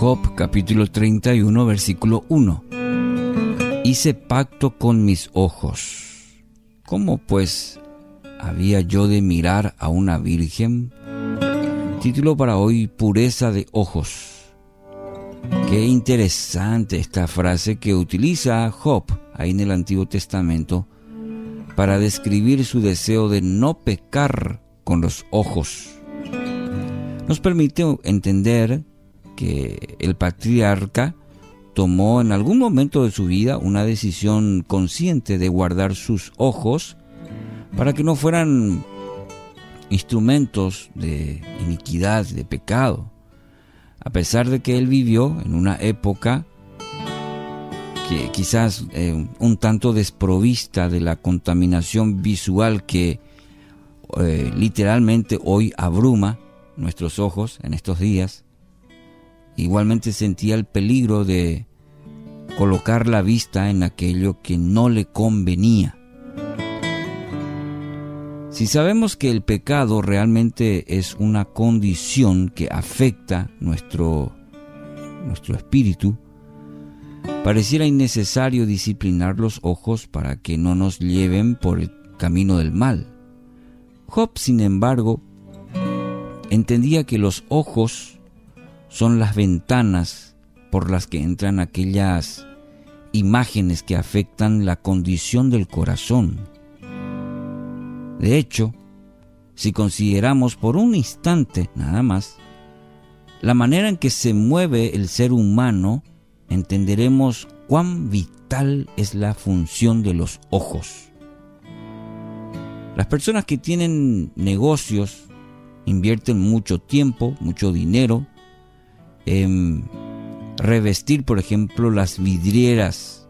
Job capítulo 31 versículo 1. Hice pacto con mis ojos. ¿Cómo pues había yo de mirar a una virgen? Título para hoy, pureza de ojos. Qué interesante esta frase que utiliza Job ahí en el Antiguo Testamento para describir su deseo de no pecar con los ojos. Nos permite entender que el patriarca tomó en algún momento de su vida una decisión consciente de guardar sus ojos para que no fueran instrumentos de iniquidad, de pecado, a pesar de que él vivió en una época que quizás eh, un tanto desprovista de la contaminación visual que eh, literalmente hoy abruma nuestros ojos en estos días, igualmente sentía el peligro de colocar la vista en aquello que no le convenía. Si sabemos que el pecado realmente es una condición que afecta nuestro, nuestro espíritu, pareciera innecesario disciplinar los ojos para que no nos lleven por el camino del mal. Job, sin embargo, entendía que los ojos son las ventanas por las que entran aquellas imágenes que afectan la condición del corazón. De hecho, si consideramos por un instante nada más la manera en que se mueve el ser humano, entenderemos cuán vital es la función de los ojos. Las personas que tienen negocios invierten mucho tiempo, mucho dinero en revestir, por ejemplo, las vidrieras,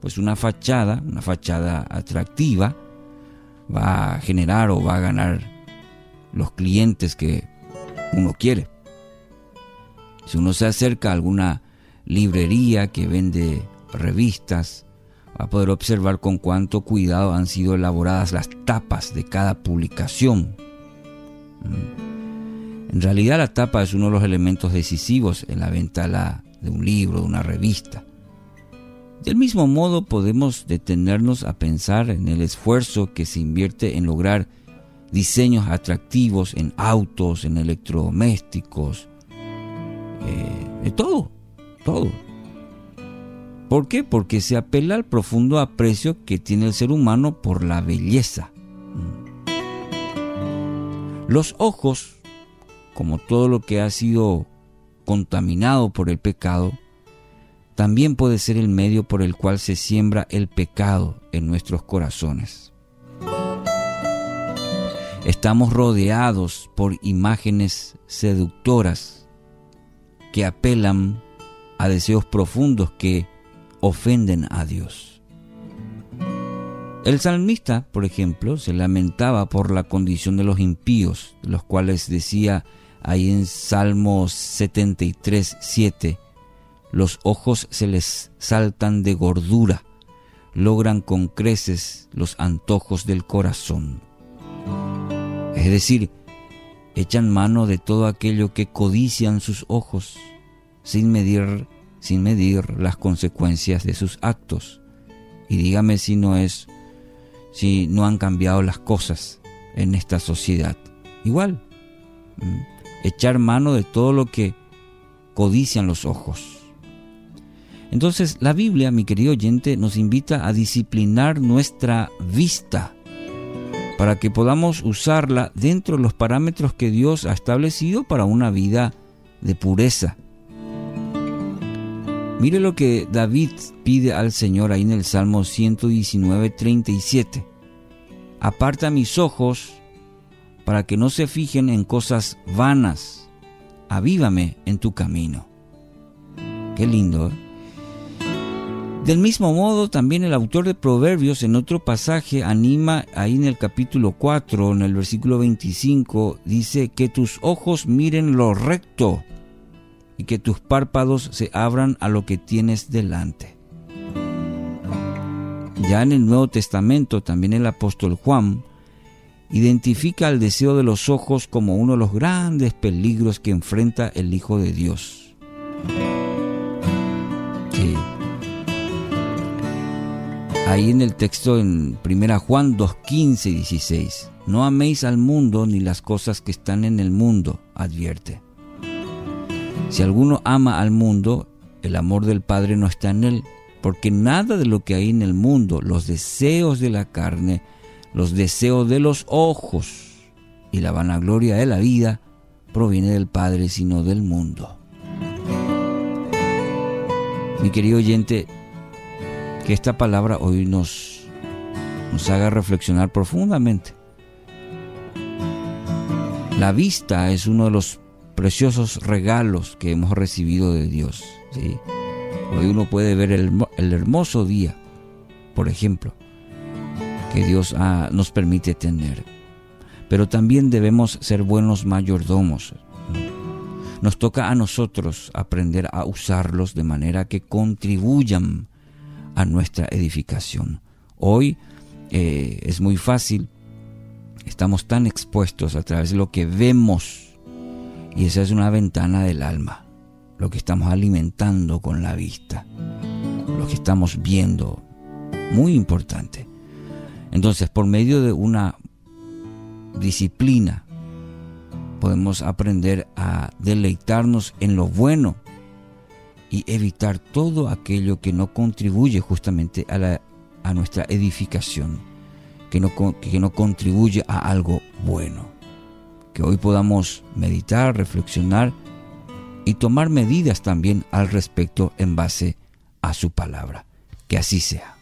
pues una fachada, una fachada atractiva, va a generar o va a ganar los clientes que uno quiere. Si uno se acerca a alguna librería que vende revistas, va a poder observar con cuánto cuidado han sido elaboradas las tapas de cada publicación. Mm. En realidad la tapa es uno de los elementos decisivos en la venta de un libro, de una revista. Del mismo modo podemos detenernos a pensar en el esfuerzo que se invierte en lograr diseños atractivos en autos, en electrodomésticos, eh, todo, todo. ¿Por qué? Porque se apela al profundo aprecio que tiene el ser humano por la belleza. Los ojos, como todo lo que ha sido contaminado por el pecado, también puede ser el medio por el cual se siembra el pecado en nuestros corazones. Estamos rodeados por imágenes seductoras que apelan a deseos profundos que ofenden a Dios. El salmista, por ejemplo, se lamentaba por la condición de los impíos, de los cuales decía ahí en Salmos 73, 7, los ojos se les saltan de gordura, logran con creces los antojos del corazón. Es decir, echan mano de todo aquello que codician sus ojos, sin medir, sin medir las consecuencias de sus actos. Y dígame si no es, si no han cambiado las cosas en esta sociedad. Igual, echar mano de todo lo que codician los ojos. Entonces la Biblia, mi querido oyente, nos invita a disciplinar nuestra vista para que podamos usarla dentro de los parámetros que Dios ha establecido para una vida de pureza. Mire lo que David pide al Señor ahí en el Salmo 119, 37. Aparta mis ojos para que no se fijen en cosas vanas. Avívame en tu camino. Qué lindo, ¿eh? Del mismo modo, también el autor de Proverbios en otro pasaje anima ahí en el capítulo 4, en el versículo 25, dice que tus ojos miren lo recto y que tus párpados se abran a lo que tienes delante. Ya en el Nuevo Testamento, también el apóstol Juan identifica el deseo de los ojos como uno de los grandes peligros que enfrenta el Hijo de Dios. Ahí en el texto en 1 Juan 2, 15 y 16. No améis al mundo ni las cosas que están en el mundo, advierte. Si alguno ama al mundo, el amor del Padre no está en él, porque nada de lo que hay en el mundo, los deseos de la carne, los deseos de los ojos y la vanagloria de la vida, proviene del Padre, sino del mundo. Mi querido oyente, que esta palabra hoy nos, haga reflexionar profundamente. La vista es uno de los preciosos regalos que hemos recibido de Dios. Hoy uno puede ver el, hermoso día, por ejemplo, que Dios ah, nos permite tener. Pero también debemos ser buenos mayordomos. Nos toca a nosotros aprender a usarlos de manera que contribuyan a nuestra edificación. Hoy eh, es muy fácil, estamos tan expuestos a través de lo que vemos y esa es una ventana del alma, lo que estamos alimentando con la vista, lo que estamos viendo, muy importante. Entonces, por medio de una disciplina, podemos aprender a deleitarnos en lo bueno y evitar todo aquello que no contribuye justamente a, la, a nuestra edificación, que no, que no contribuye a algo bueno que hoy podamos meditar, reflexionar y tomar medidas también al respecto en base a su palabra. Que así sea.